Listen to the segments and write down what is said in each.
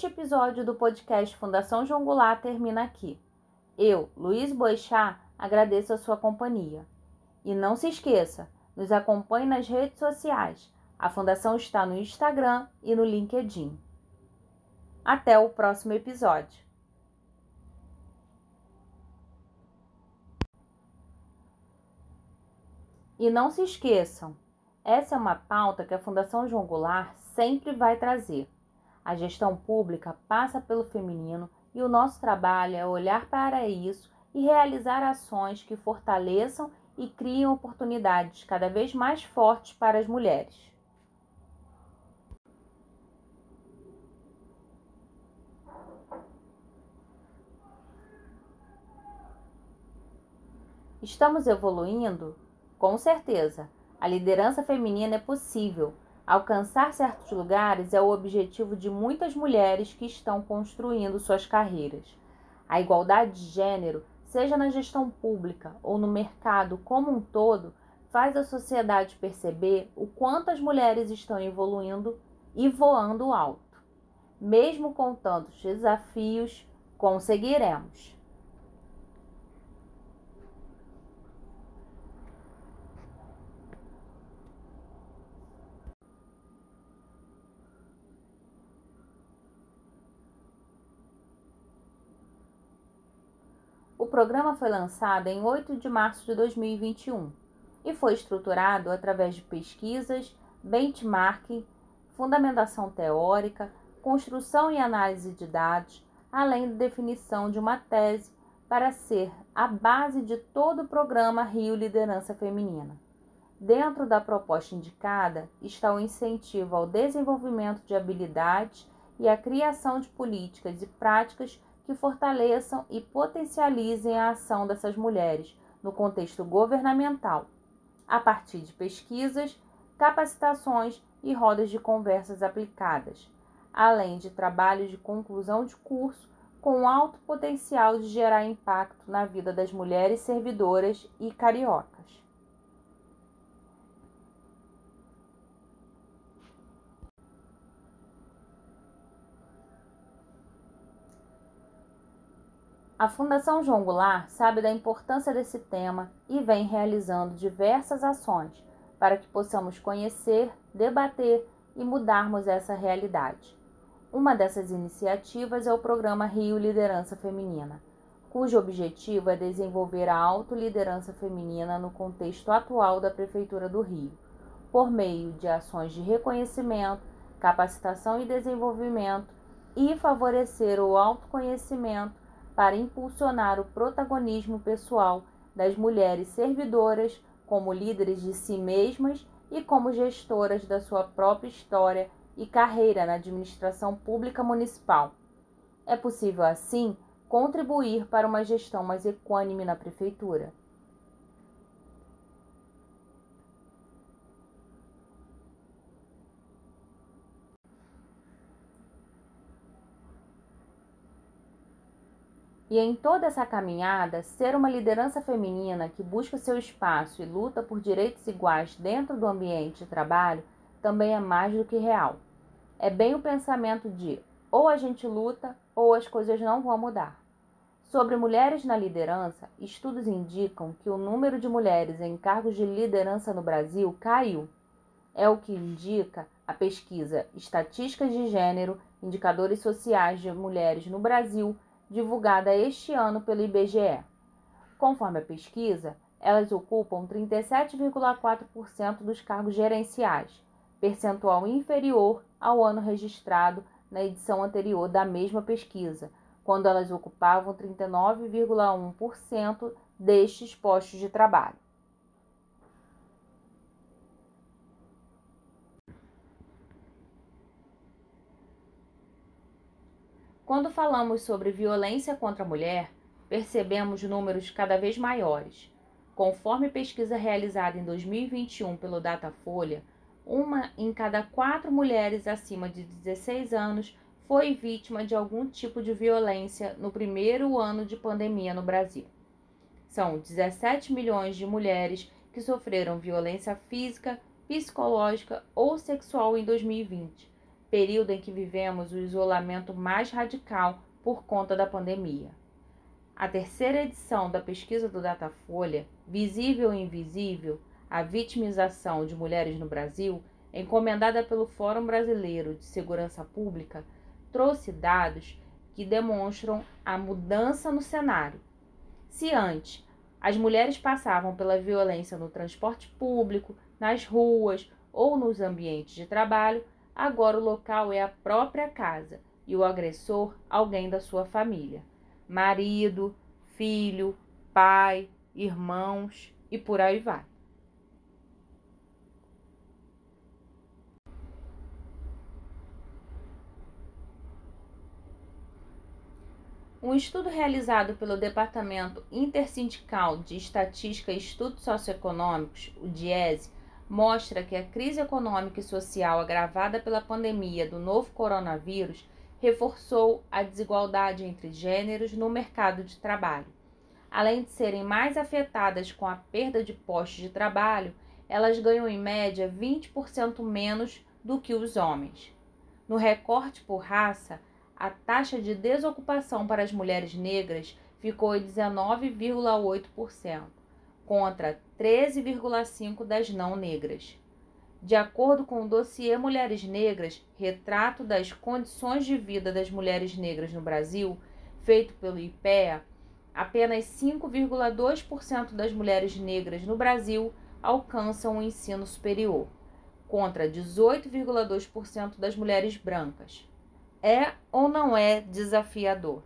Este episódio do podcast Fundação João Goulart termina aqui. Eu, Luiz Boixá, agradeço a sua companhia. E não se esqueça, nos acompanhe nas redes sociais. A Fundação está no Instagram e no LinkedIn. Até o próximo episódio. E não se esqueçam, essa é uma pauta que a Fundação João Goulart sempre vai trazer. A gestão pública passa pelo feminino e o nosso trabalho é olhar para isso e realizar ações que fortaleçam e criem oportunidades cada vez mais fortes para as mulheres. Estamos evoluindo? Com certeza. A liderança feminina é possível. Alcançar certos lugares é o objetivo de muitas mulheres que estão construindo suas carreiras. A igualdade de gênero seja na gestão pública ou no mercado como um todo, faz a sociedade perceber o quanto as mulheres estão evoluindo e voando alto. Mesmo com tantos desafios, conseguiremos. O programa foi lançado em 8 de março de 2021 e foi estruturado através de pesquisas, benchmarking, fundamentação teórica, construção e análise de dados, além da definição de uma tese para ser a base de todo o programa Rio Liderança Feminina. Dentro da proposta indicada está o incentivo ao desenvolvimento de habilidades e a criação de políticas e práticas que fortaleçam e potencializem a ação dessas mulheres no contexto governamental, a partir de pesquisas, capacitações e rodas de conversas aplicadas, além de trabalhos de conclusão de curso com alto potencial de gerar impacto na vida das mulheres servidoras e cariocas. A Fundação João Goulart sabe da importância desse tema e vem realizando diversas ações para que possamos conhecer, debater e mudarmos essa realidade. Uma dessas iniciativas é o programa Rio Liderança Feminina, cujo objetivo é desenvolver a autoliderança feminina no contexto atual da Prefeitura do Rio, por meio de ações de reconhecimento, capacitação e desenvolvimento e favorecer o autoconhecimento para impulsionar o protagonismo pessoal das mulheres servidoras como líderes de si mesmas e como gestoras da sua própria história e carreira na administração pública municipal. É possível, assim, contribuir para uma gestão mais equânime na prefeitura. E em toda essa caminhada, ser uma liderança feminina que busca seu espaço e luta por direitos iguais dentro do ambiente de trabalho também é mais do que real. É bem o pensamento de ou a gente luta ou as coisas não vão mudar. Sobre mulheres na liderança, estudos indicam que o número de mulheres em cargos de liderança no Brasil caiu. É o que indica a pesquisa Estatísticas de Gênero, Indicadores Sociais de Mulheres no Brasil divulgada este ano pelo IBGE. Conforme a pesquisa, elas ocupam 37,4% dos cargos gerenciais, percentual inferior ao ano registrado na edição anterior da mesma pesquisa, quando elas ocupavam 39,1% destes postos de trabalho. Quando falamos sobre violência contra a mulher, percebemos números cada vez maiores. Conforme pesquisa realizada em 2021 pelo Datafolha, uma em cada quatro mulheres acima de 16 anos foi vítima de algum tipo de violência no primeiro ano de pandemia no Brasil. São 17 milhões de mulheres que sofreram violência física, psicológica ou sexual em 2020, período em que vivemos o isolamento mais radical por conta da pandemia. A terceira edição da pesquisa do Datafolha, Visível e Invisível, a vitimização de mulheres no Brasil, encomendada pelo Fórum Brasileiro de Segurança Pública, trouxe dados que demonstram a mudança no cenário. Se antes as mulheres passavam pela violência no transporte público, nas ruas ou nos ambientes de trabalho, agora o local é a própria casa e o agressor alguém da sua família marido, filho, pai, irmãos e por aí vai. Um estudo realizado pelo Departamento Intersindical de Estatística e Estudos Socioeconômicos, o DIESE, mostra que a crise econômica e social agravada pela pandemia do novo coronavírus reforçou a desigualdade entre gêneros no mercado de trabalho. Além de serem mais afetadas com a perda de postos de trabalho, elas ganham em média 20% menos do que os homens. No recorte por raça, a taxa de desocupação para as mulheres negras ficou em 19,8%, contra 13,5% das não negras. De acordo com o dossiê Mulheres Negras, retrato das condições de vida das mulheres negras no Brasil, feito pelo IPEA, apenas 5,2% das mulheres negras no Brasil alcançam o ensino superior, contra 18,2% das mulheres brancas. É ou não é desafiador?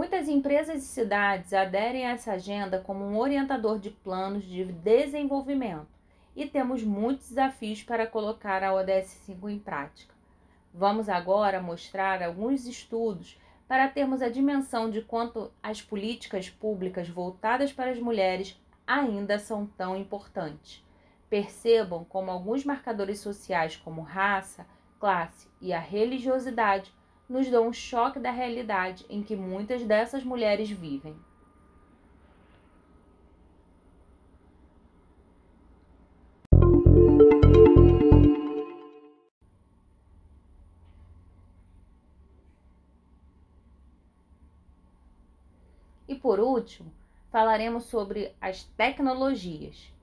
Muitas empresas e cidades aderem a essa agenda como um orientador de planos de desenvolvimento e temos muitos desafios para colocar a ODS 5 em prática. Vamos agora mostrar alguns estudos para termos a dimensão de quanto as políticas públicas voltadas para as mulheres ainda são tão importantes. Percebam como alguns marcadores sociais, como raça, classe e a religiosidade, nos dão um choque da realidade em que muitas dessas mulheres vivem. E por último, falaremos sobre as tecnologias.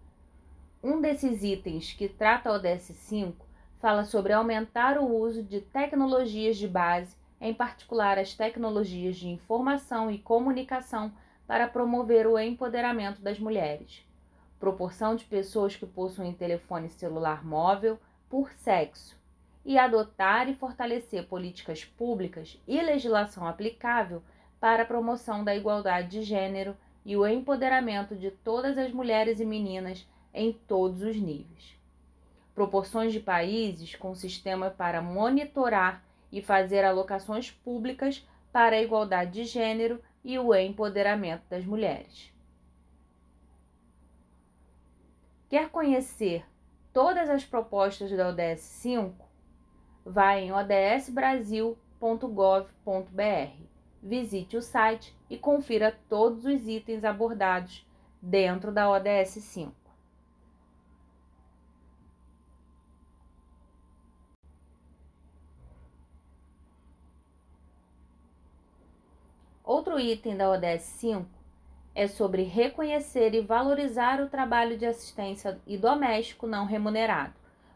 Um desses itens que trata a ODS 5 fala sobre aumentar o uso de tecnologias de base, em particular as tecnologias de informação e comunicação, para promover o empoderamento das mulheres. Proporção de pessoas que possuem telefone celular móvel por sexo. E adotar e fortalecer políticas públicas e legislação aplicável para a promoção da igualdade de gênero e o empoderamento de todas as mulheres e meninas em todos os níveis proporções de países com sistema para monitorar e fazer alocações públicas para a igualdade de gênero e o empoderamento das mulheres. Quer conhecer todas as propostas da ODS 5? Vá em odsbrasil.gov.br. Visite o site e confira todos os itens abordados dentro da ODS 5. Outro item da ODS 5 é sobre reconhecer e valorizar o trabalho de assistência e doméstico não remunerado,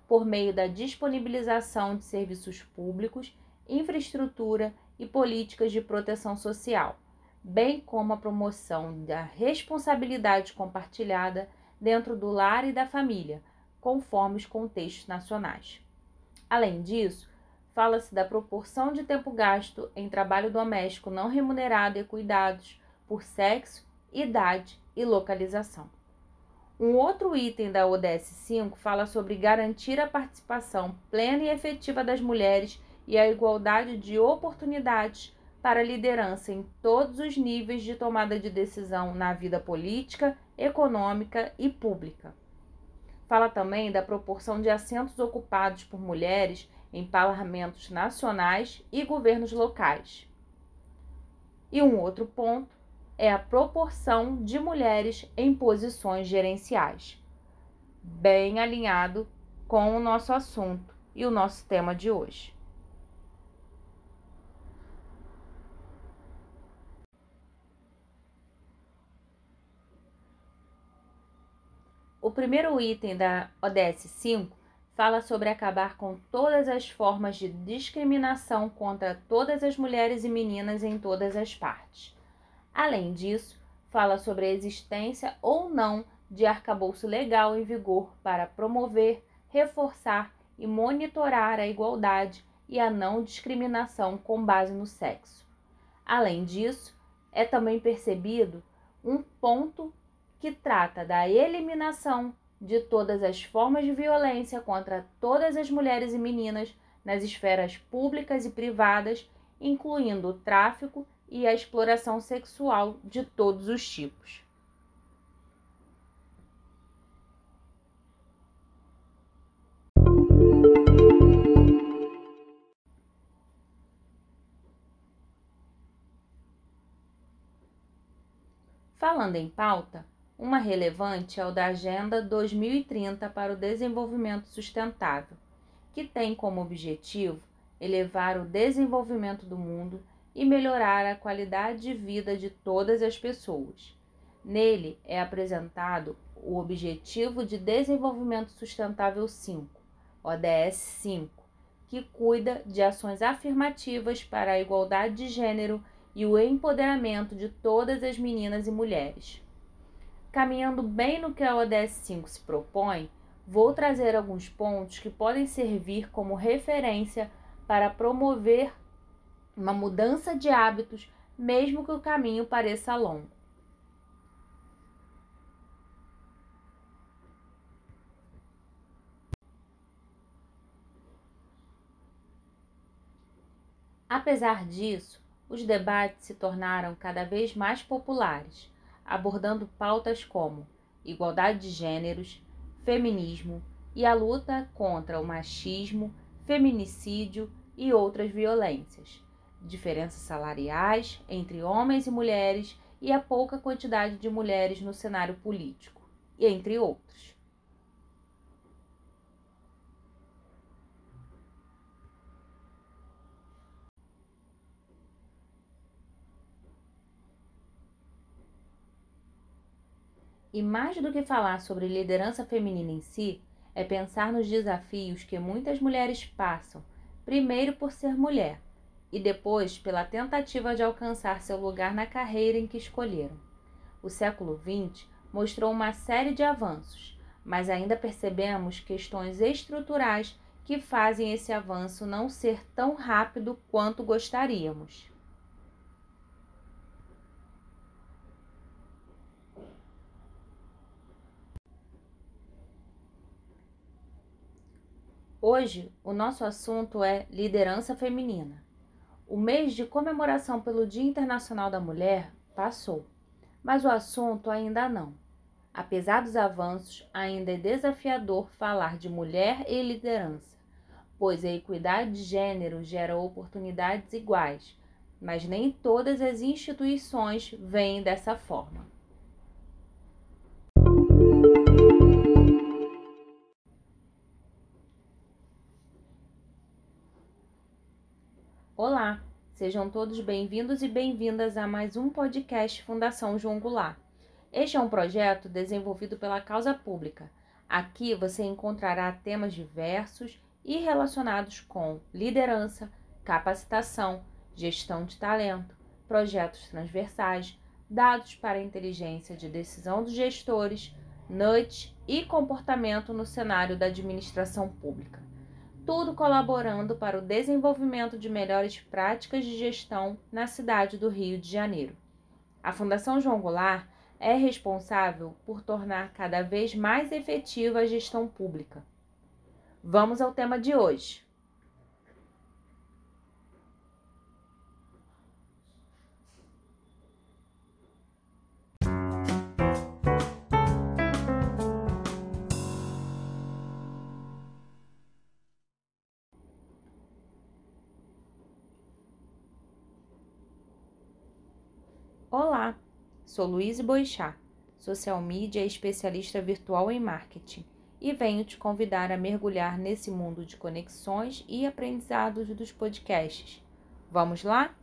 por meio da disponibilização de serviços públicos, infraestrutura e políticas de proteção social, bem como a promoção da responsabilidade compartilhada dentro do lar e da família, conforme os contextos nacionais. Além disso, fala-se da proporção de tempo gasto em trabalho doméstico não remunerado e cuidados por sexo, idade e localização. Um outro item da ODS 5 fala sobre garantir a participação plena e efetiva das mulheres e a igualdade de oportunidades para liderança em todos os níveis de tomada de decisão na vida política, econômica e pública. Fala também da proporção de assentos ocupados por mulheres em parlamentos nacionais e governos locais. E um outro ponto é a proporção de mulheres em posições gerenciais, bem alinhado com o nosso assunto e o nosso tema de hoje. O primeiro item da ODS 5 fala sobre acabar com todas as formas de discriminação contra todas as mulheres e meninas em todas as partes. Além disso, fala sobre a existência ou não de arcabouço legal em vigor para promover, reforçar e monitorar a igualdade e a não discriminação com base no sexo. Além disso, é também percebido um ponto que trata da eliminação de todas as formas de violência contra todas as mulheres e meninas nas esferas públicas e privadas, incluindo o tráfico e a exploração sexual de todos os tipos. Falando em pauta, uma relevante é o da Agenda 2030 para o Desenvolvimento Sustentável, que tem como objetivo elevar o desenvolvimento do mundo e melhorar a qualidade de vida de todas as pessoas. Nele é apresentado o Objetivo de Desenvolvimento Sustentável 5, ODS 5, que cuida de ações afirmativas para a igualdade de gênero e o empoderamento de todas as meninas e mulheres. Caminhando bem no que a ODS 5 se propõe, vou trazer alguns pontos que podem servir como referência para promover uma mudança de hábitos, mesmo que o caminho pareça longo. Apesar disso, os debates se tornaram cada vez mais populares abordando pautas como igualdade de gêneros, feminismo e a luta contra o machismo, feminicídio e outras violências, diferenças salariais entre homens e mulheres e a pouca quantidade de mulheres no cenário político, entre outros. E mais do que falar sobre liderança feminina em si, é pensar nos desafios que muitas mulheres passam, primeiro por ser mulher e depois pela tentativa de alcançar seu lugar na carreira em que escolheram. O século XX mostrou uma série de avanços, mas ainda percebemos questões estruturais que fazem esse avanço não ser tão rápido quanto gostaríamos. Hoje, o nosso assunto é liderança feminina. O mês de comemoração pelo Dia Internacional da Mulher passou, mas o assunto ainda não. Apesar dos avanços, ainda é desafiador falar de mulher e liderança, pois a equidade de gênero gera oportunidades iguais, mas nem todas as instituições veem dessa forma. Olá, sejam todos bem-vindos e bem-vindas a mais um podcast Fundação João Goulart. Este é um projeto desenvolvido pela causa pública. Aqui você encontrará temas diversos e relacionados com liderança, capacitação, gestão de talento, projetos transversais, dados para a inteligência de decisão dos gestores, NUT e comportamento no cenário da administração pública tudo colaborando para o desenvolvimento de melhores práticas de gestão na cidade do Rio de Janeiro. A Fundação João Goulart é responsável por tornar cada vez mais efetiva a gestão pública. Vamos ao tema de hoje. Olá, sou Luíse Boixá, social media especialista virtual em marketing, e venho te convidar a mergulhar nesse mundo de conexões e aprendizados dos podcasts. Vamos lá?